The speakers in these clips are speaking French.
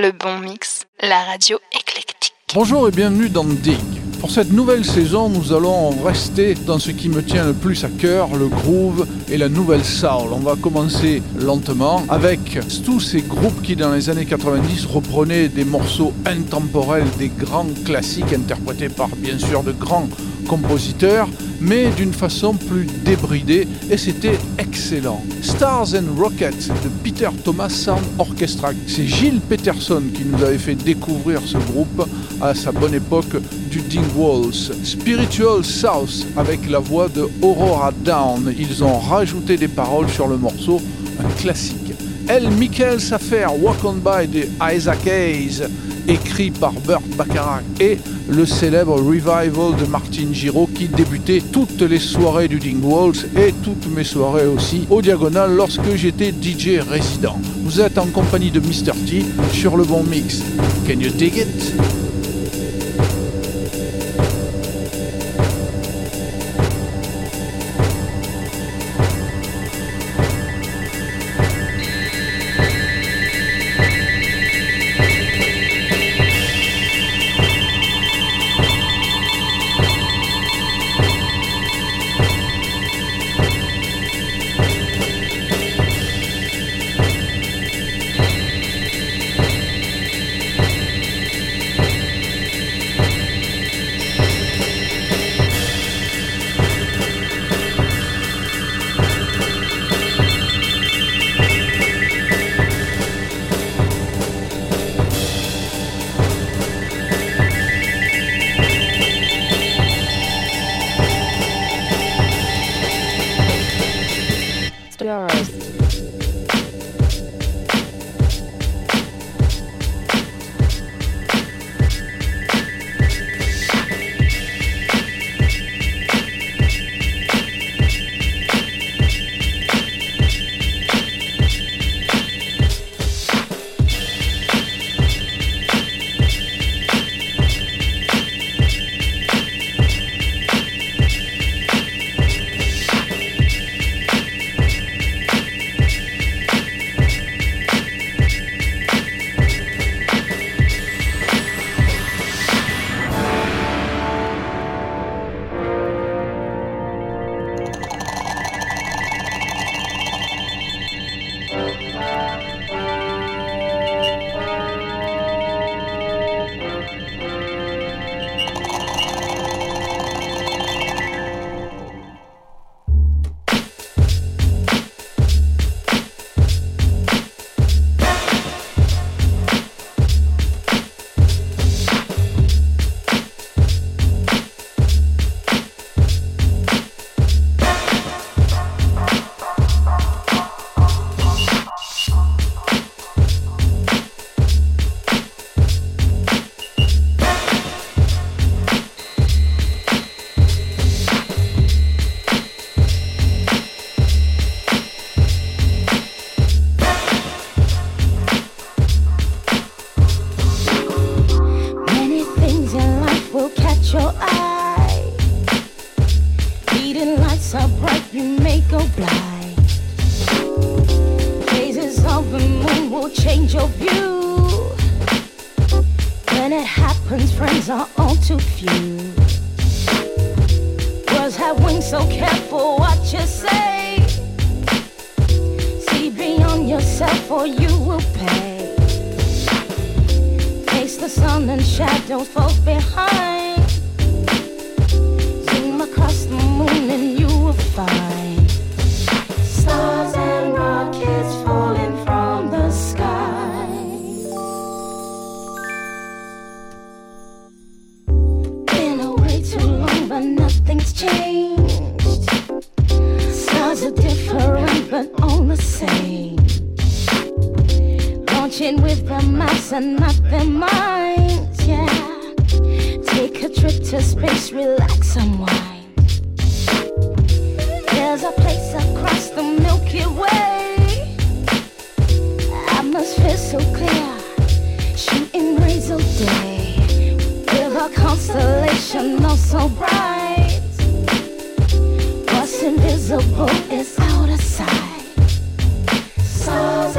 Le bon mix, la radio éclectique. Bonjour et bienvenue dans Dig. Pour cette nouvelle saison, nous allons rester dans ce qui me tient le plus à cœur, le groove et la nouvelle soul. On va commencer lentement avec tous ces groupes qui dans les années 90 reprenaient des morceaux intemporels, des grands classiques interprétés par bien sûr de grands compositeur, mais d'une façon plus débridée, et c'était excellent. Stars and Rockets de Peter Thomas Sound Orchestra. C'est Gilles Peterson qui nous avait fait découvrir ce groupe à sa bonne époque du Walls. Spiritual South avec la voix de Aurora Down. Ils ont rajouté des paroles sur le morceau, un classique. El Michael Safer, Walk On By de Isaac Hayes écrit par Burt Bacharach, et le célèbre revival de Martin Giraud qui débutait toutes les soirées du Dingwalls et toutes mes soirées aussi au Diagonal lorsque j'étais DJ résident. Vous êtes en compagnie de Mr. T sur le bon mix. Can you dig it? husband's friends are all too few. Words have wings, so careful what you say. See beyond yourself, or you will pay. Face the sun and shadow, fall behind. Zoom across the moon and Reaching with the mass and not the mind, yeah. Take a trip to space, relax and wind. There's a place across the Milky Way. Atmosphere so clear, shooting rays all day. With a constellation not so bright. What's invisible is out of sight. Stars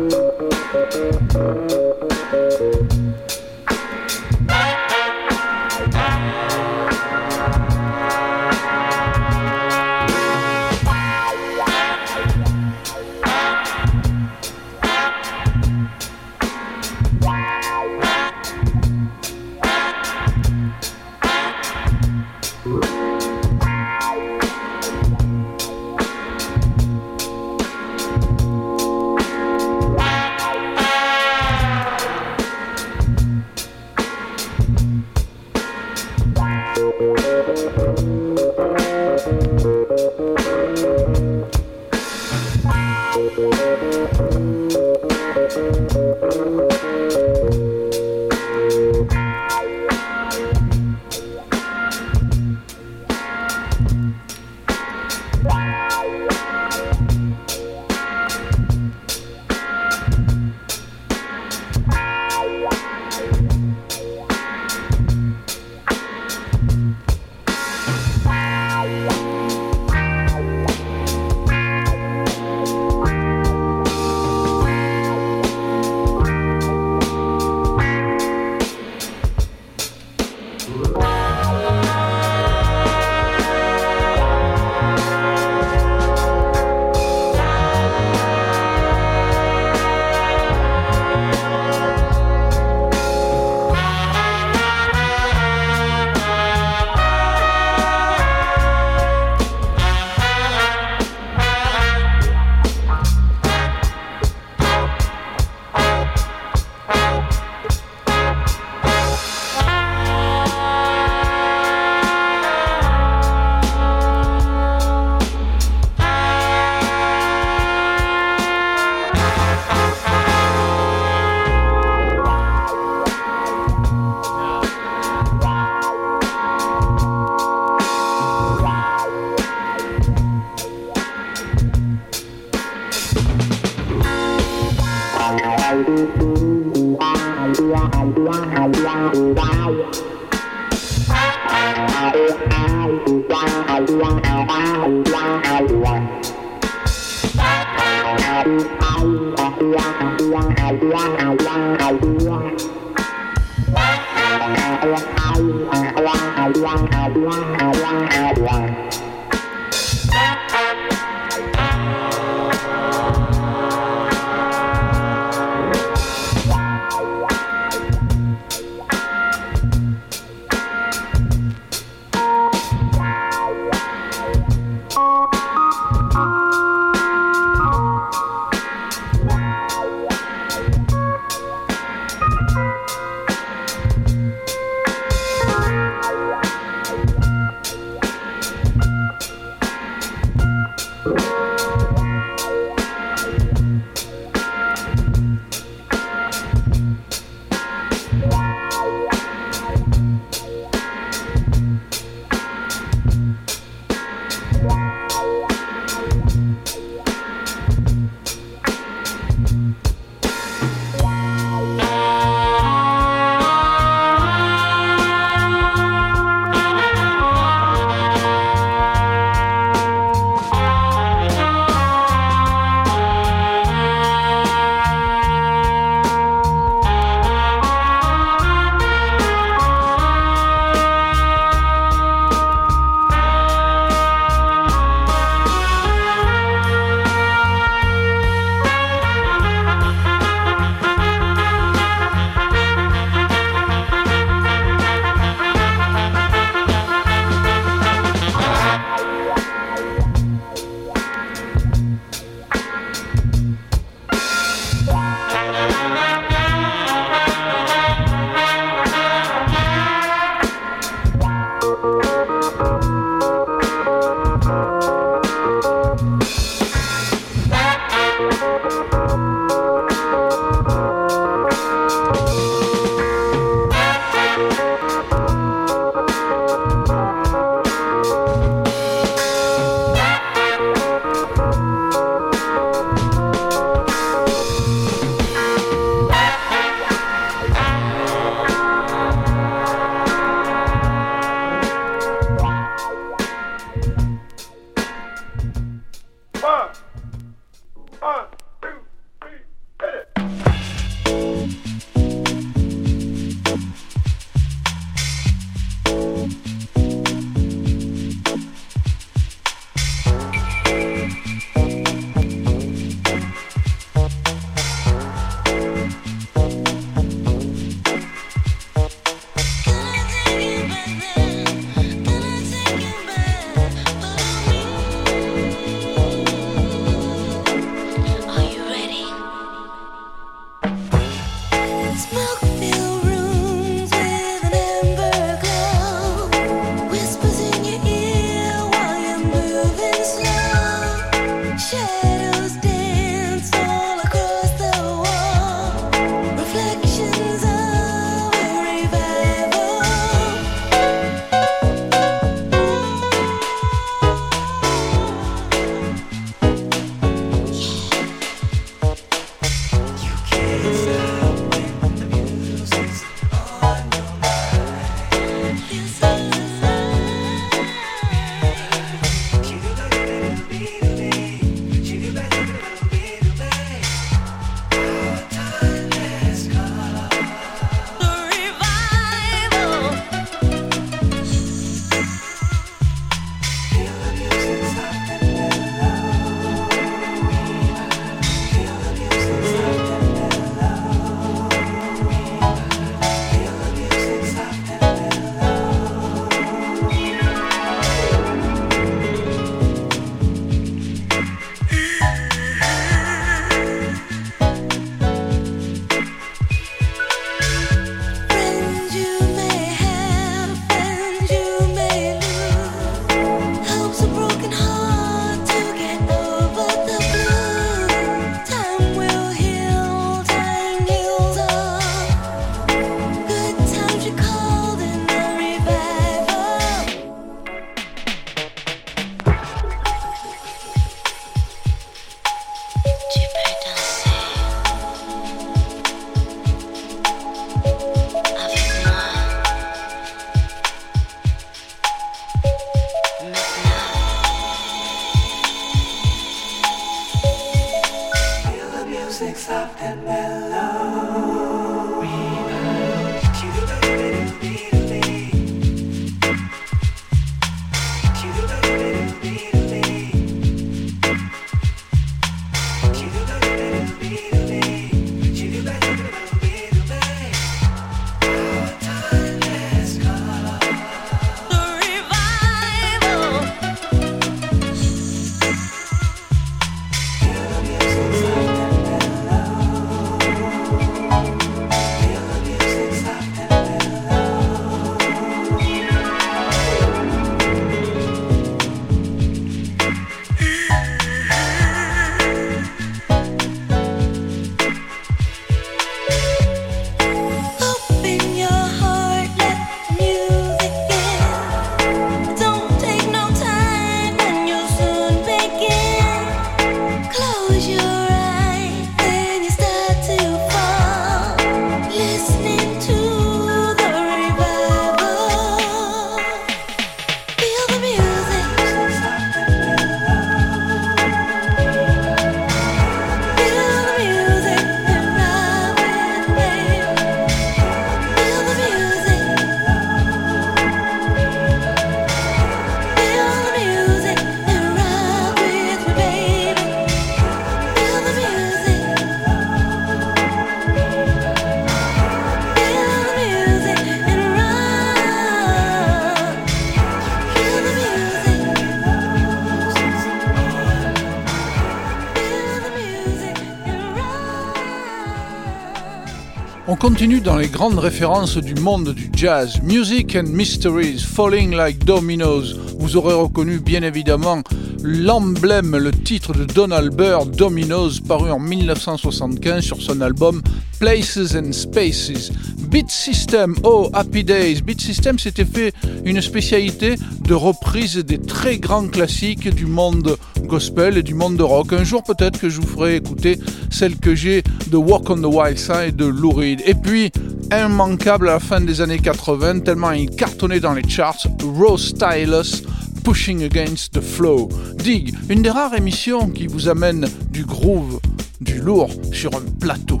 Continue dans les grandes références du monde du jazz. Music and Mysteries, Falling Like Dominoes. Vous aurez reconnu bien évidemment l'emblème, le titre de Donald Byrd, Dominoes, paru en 1975 sur son album Places and Spaces. Beat System, oh Happy Days. Beat System s'était fait une spécialité de reprise des très grands classiques du monde gospel et du monde de rock. Un jour peut-être que je vous ferai écouter celle que j'ai de Walk on the Wild Side de Lou Reed. Et puis, immanquable à la fin des années 80, tellement il cartonnait dans les charts, Rose Stylus Pushing Against the Flow. Dig, une des rares émissions qui vous amène du groove, du lourd sur un plateau.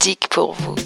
Dig pour vous.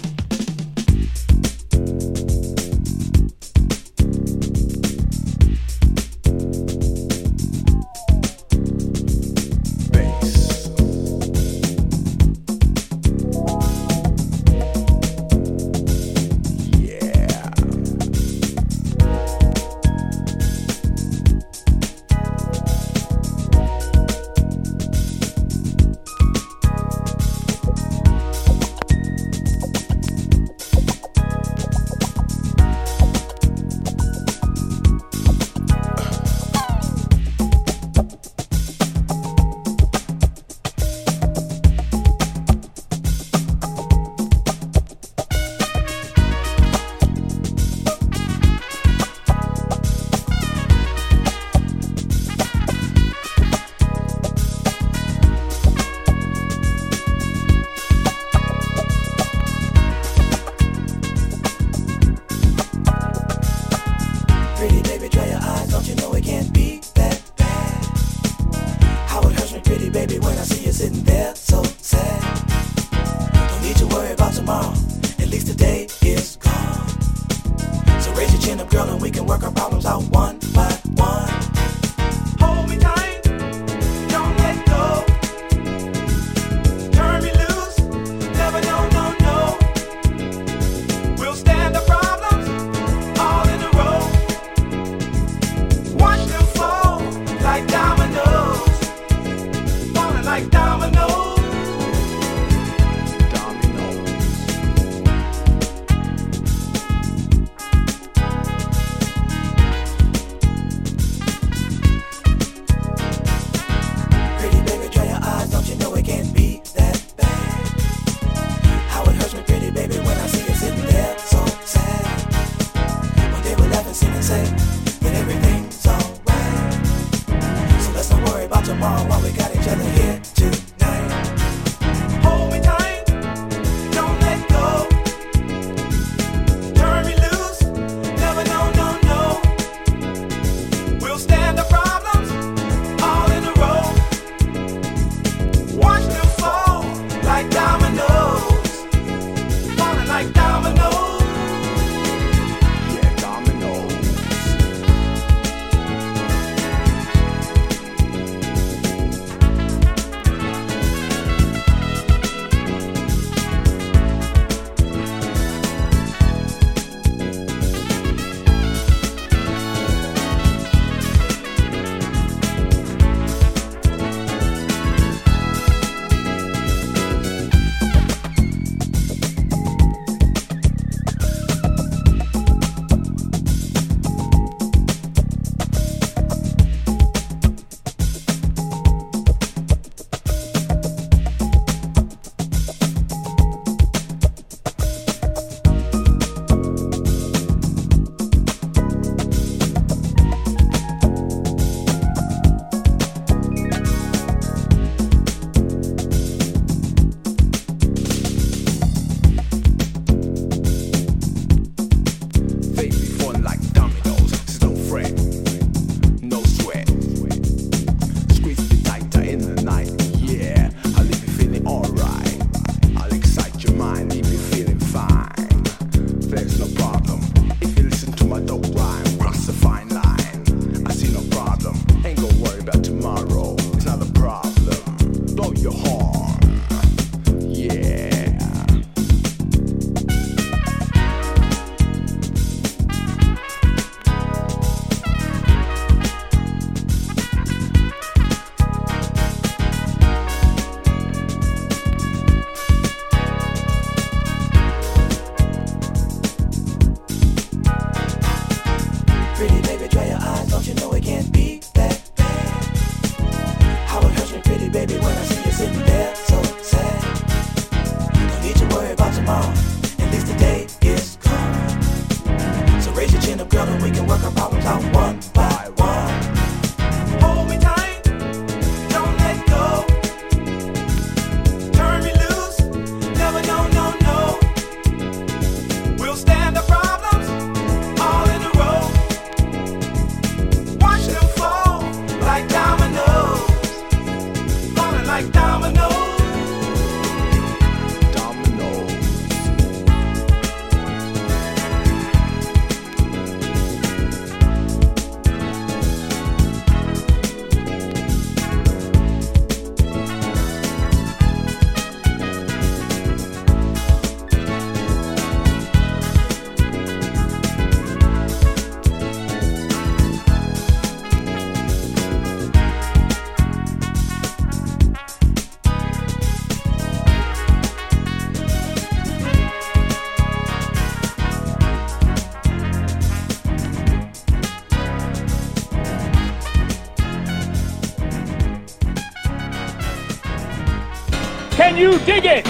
dig it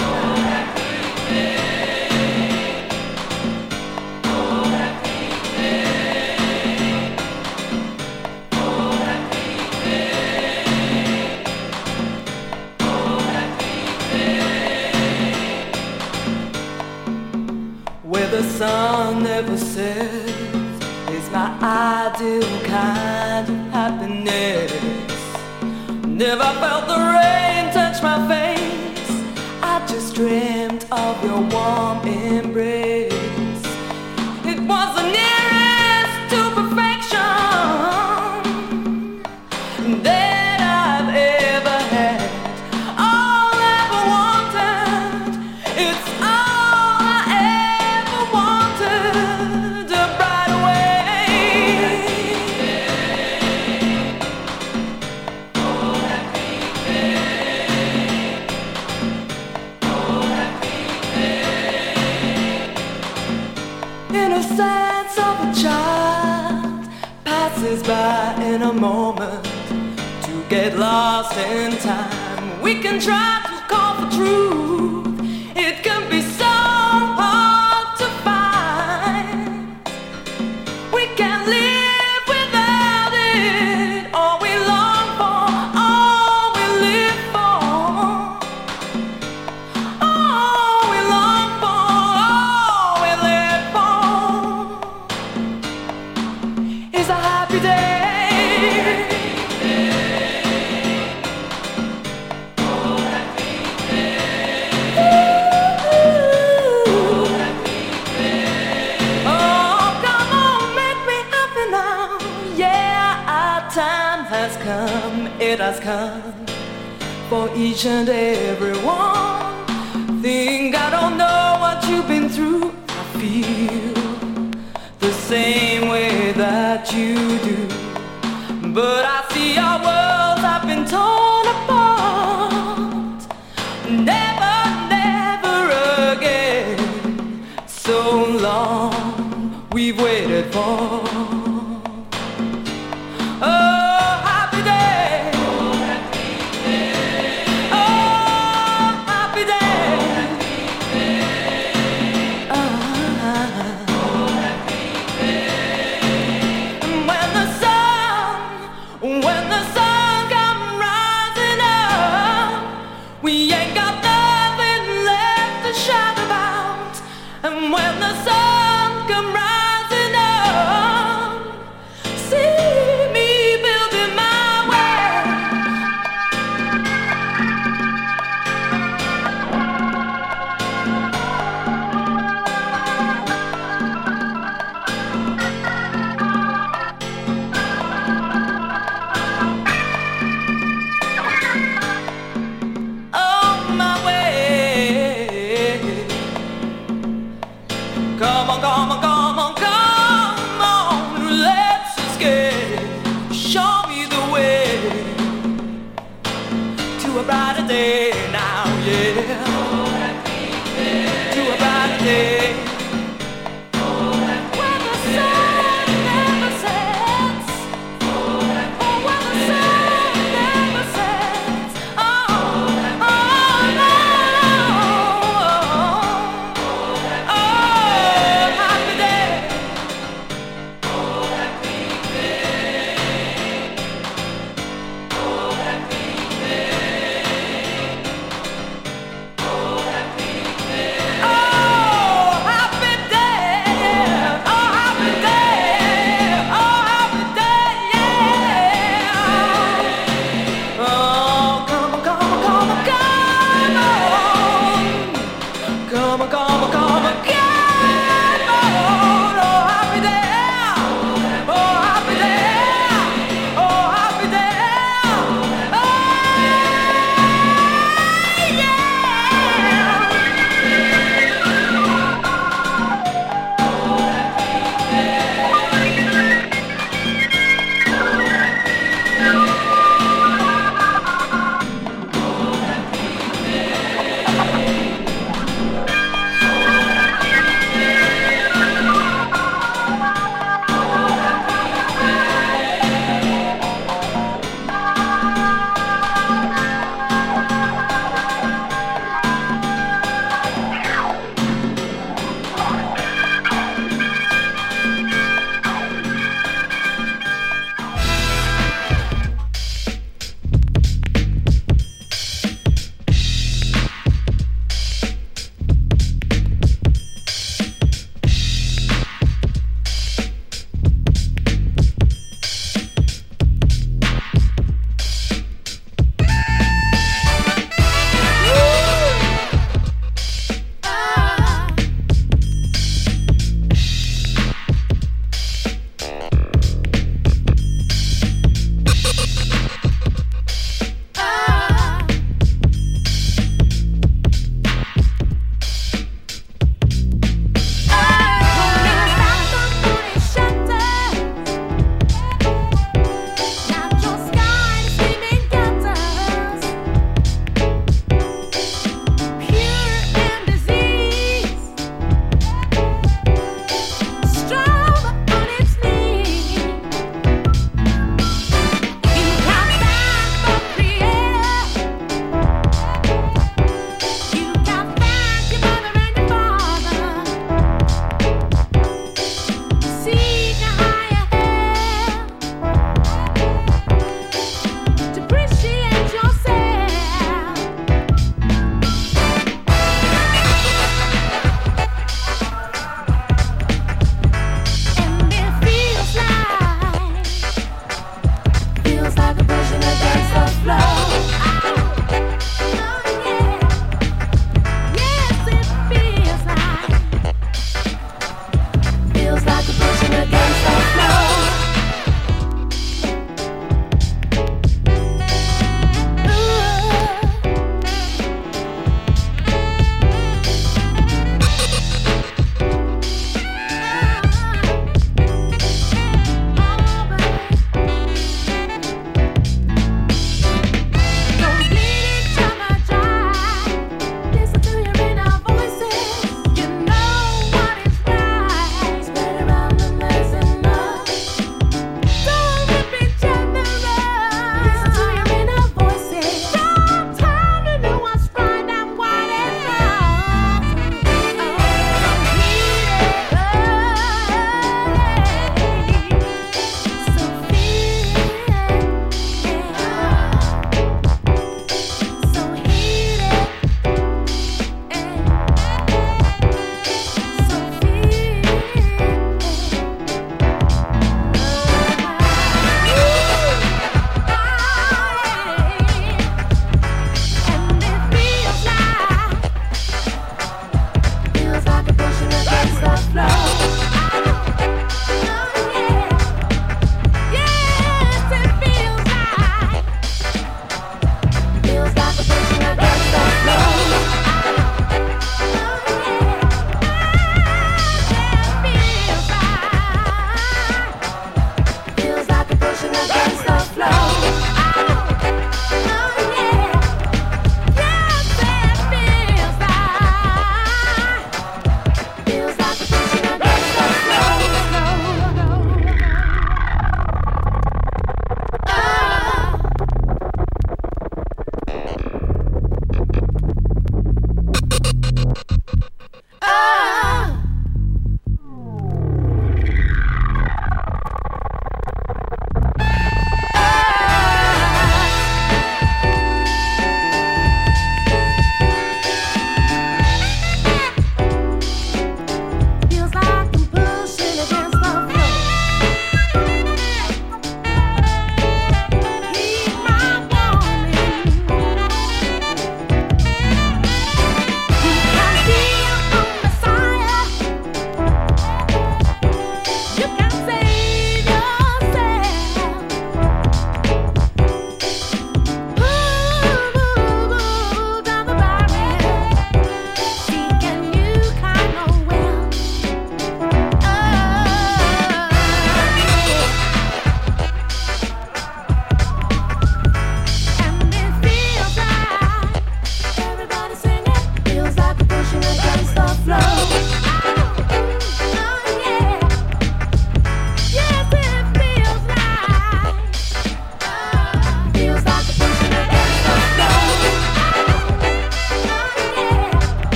in time. We can try to call for truth. It can ancient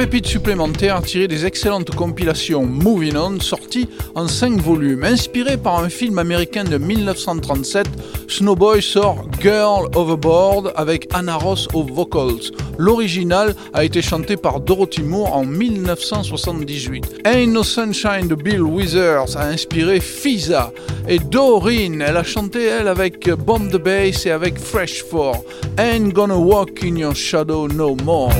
pépites supplémentaires tirées des excellentes compilations Moving On sorties en 5 volumes. Inspiré par un film américain de 1937, Snowboy sort Girl Overboard avec Anna Ross aux vocals. L'original a été chanté par Dorothy Moore en 1978. Ain't No Sunshine de Bill Withers a inspiré Fisa. Et Doreen, elle a chanté elle avec Bomb the Bass et avec Fresh 4. Ain't Gonna Walk in Your Shadow No More.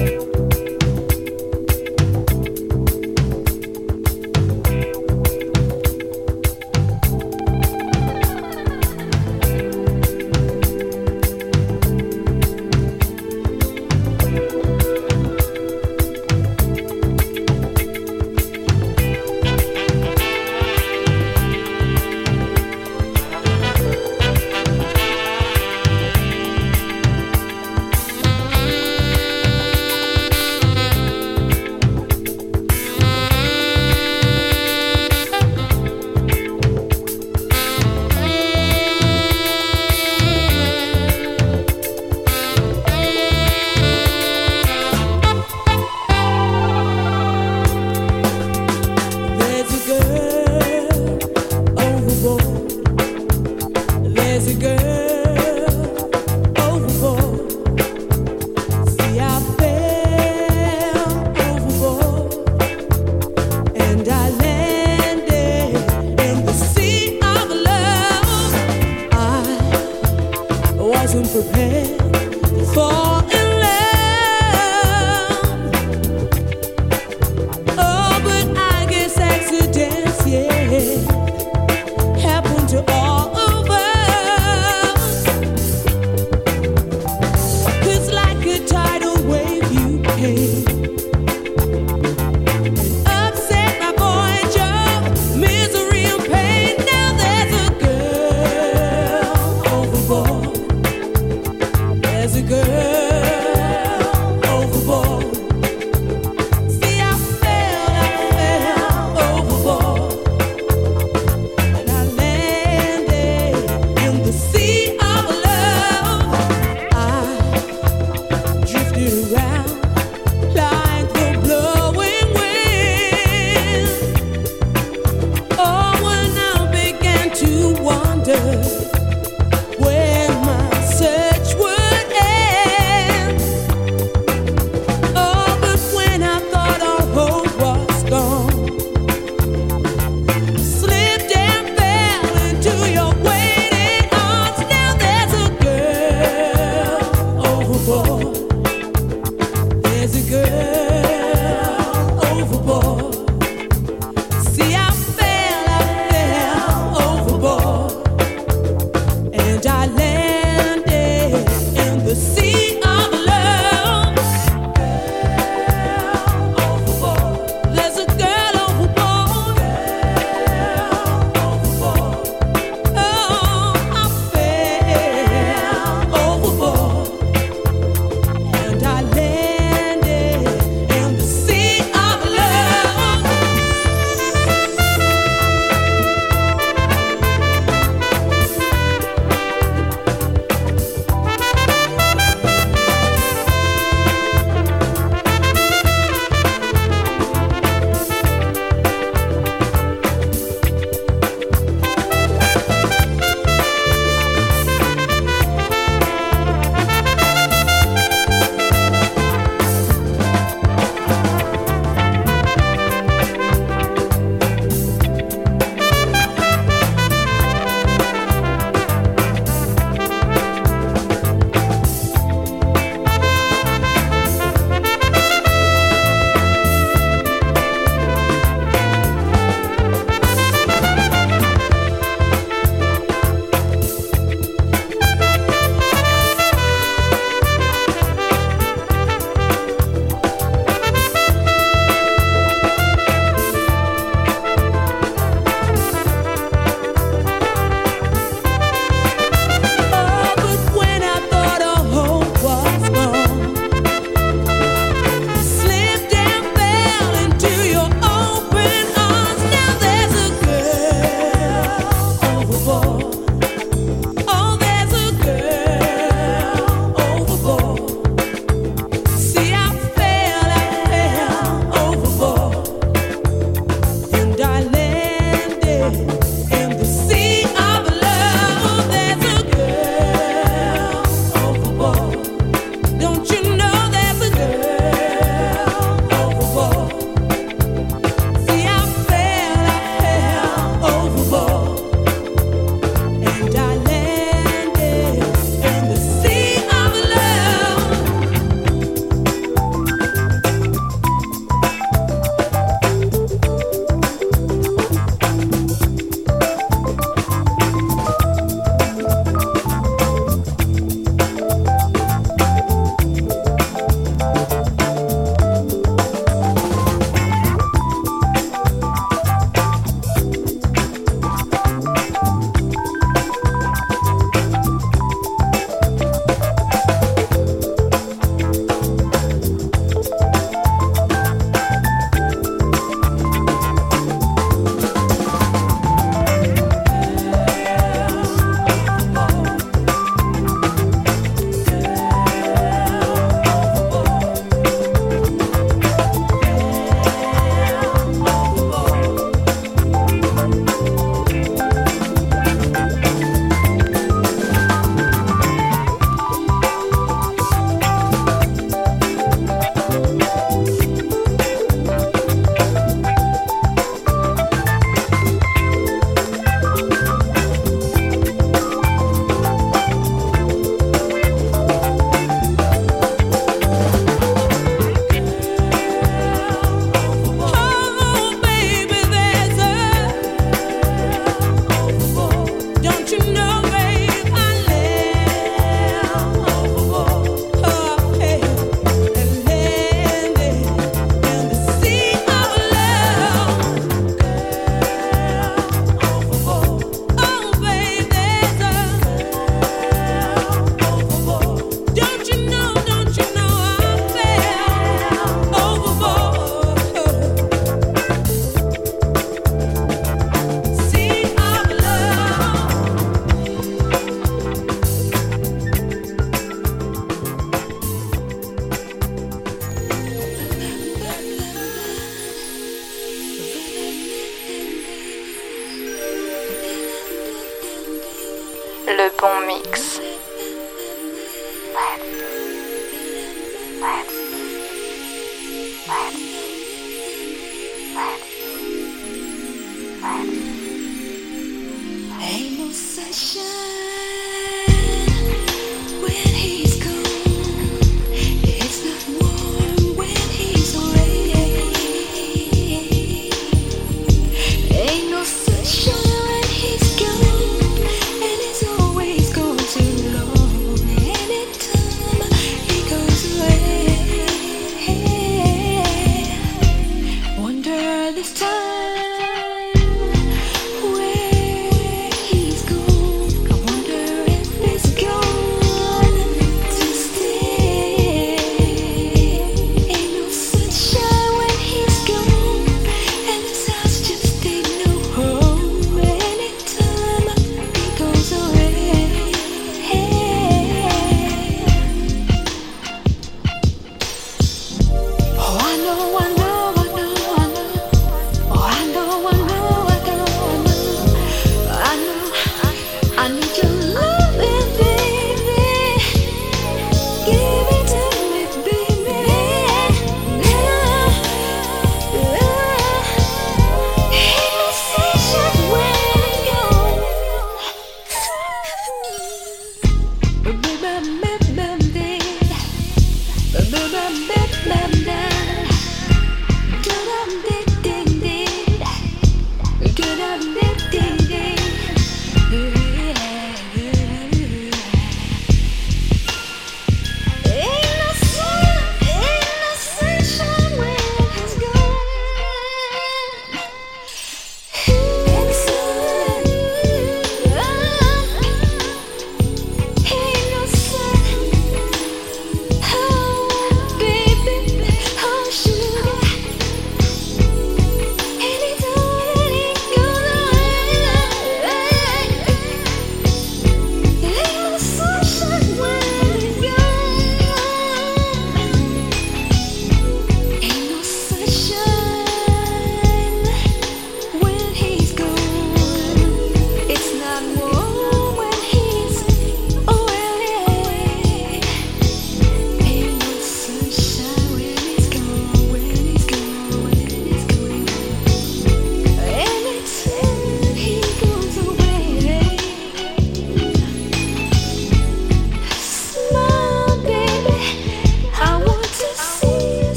Mix.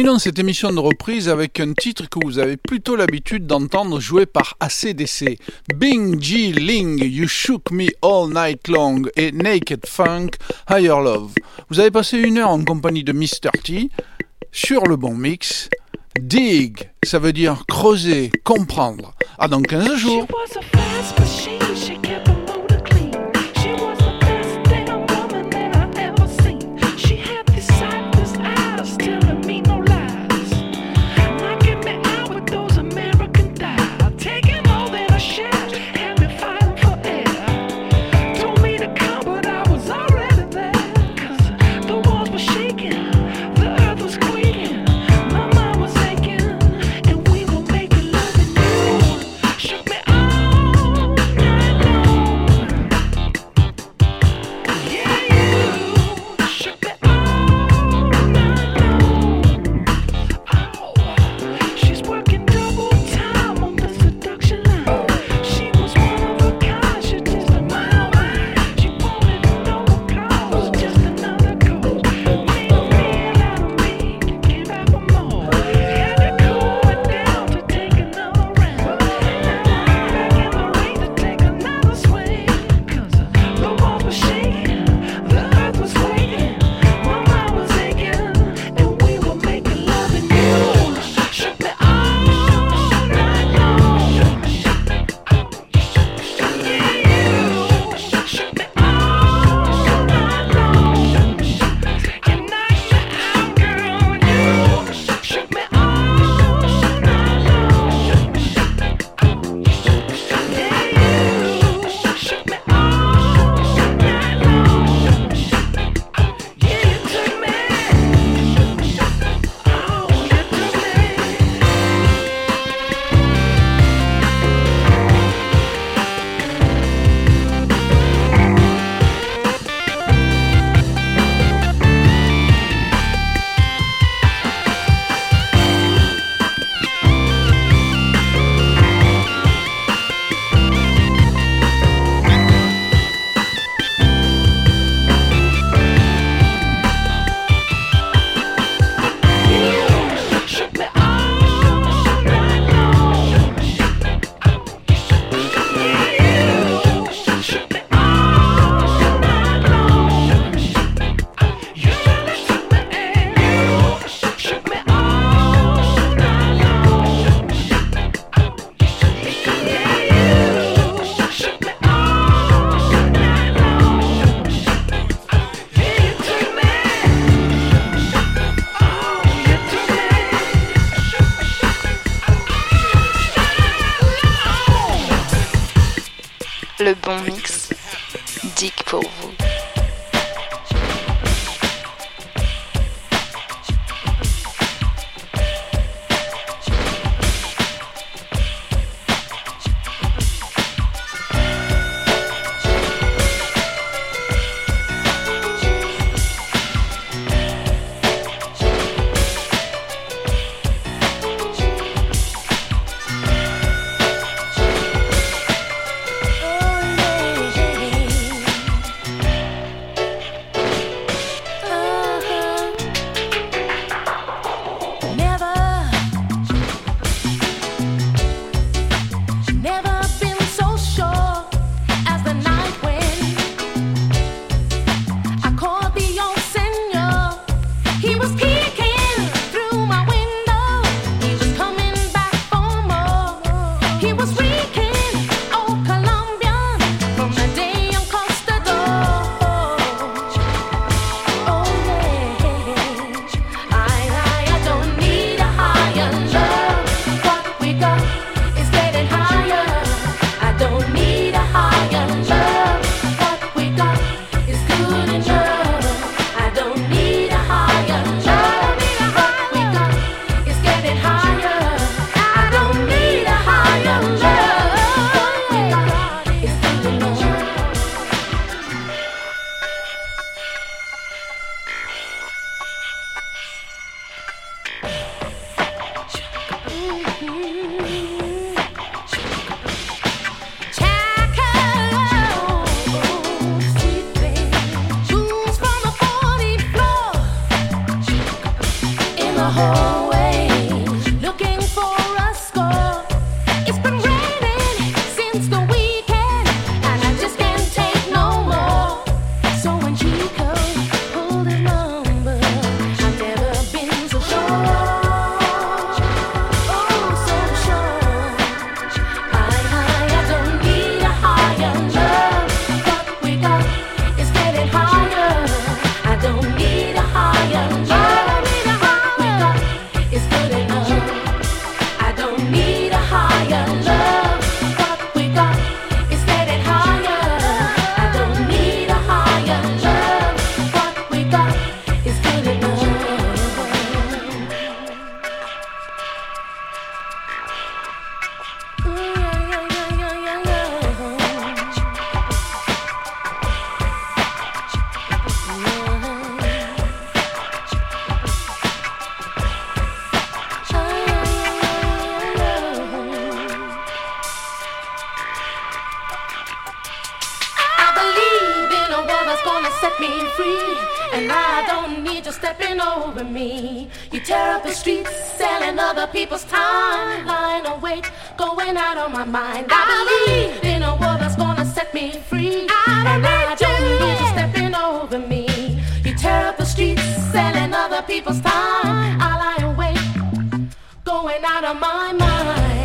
Terminons cette émission de reprise avec un titre que vous avez plutôt l'habitude d'entendre joué par ACDC. Bing G Ling, You Shook Me All Night Long et Naked Funk, Higher Love. Vous avez passé une heure en compagnie de Mr. T sur le bon mix. Dig, ça veut dire creuser, comprendre. À dans 15 jours. out of my mind.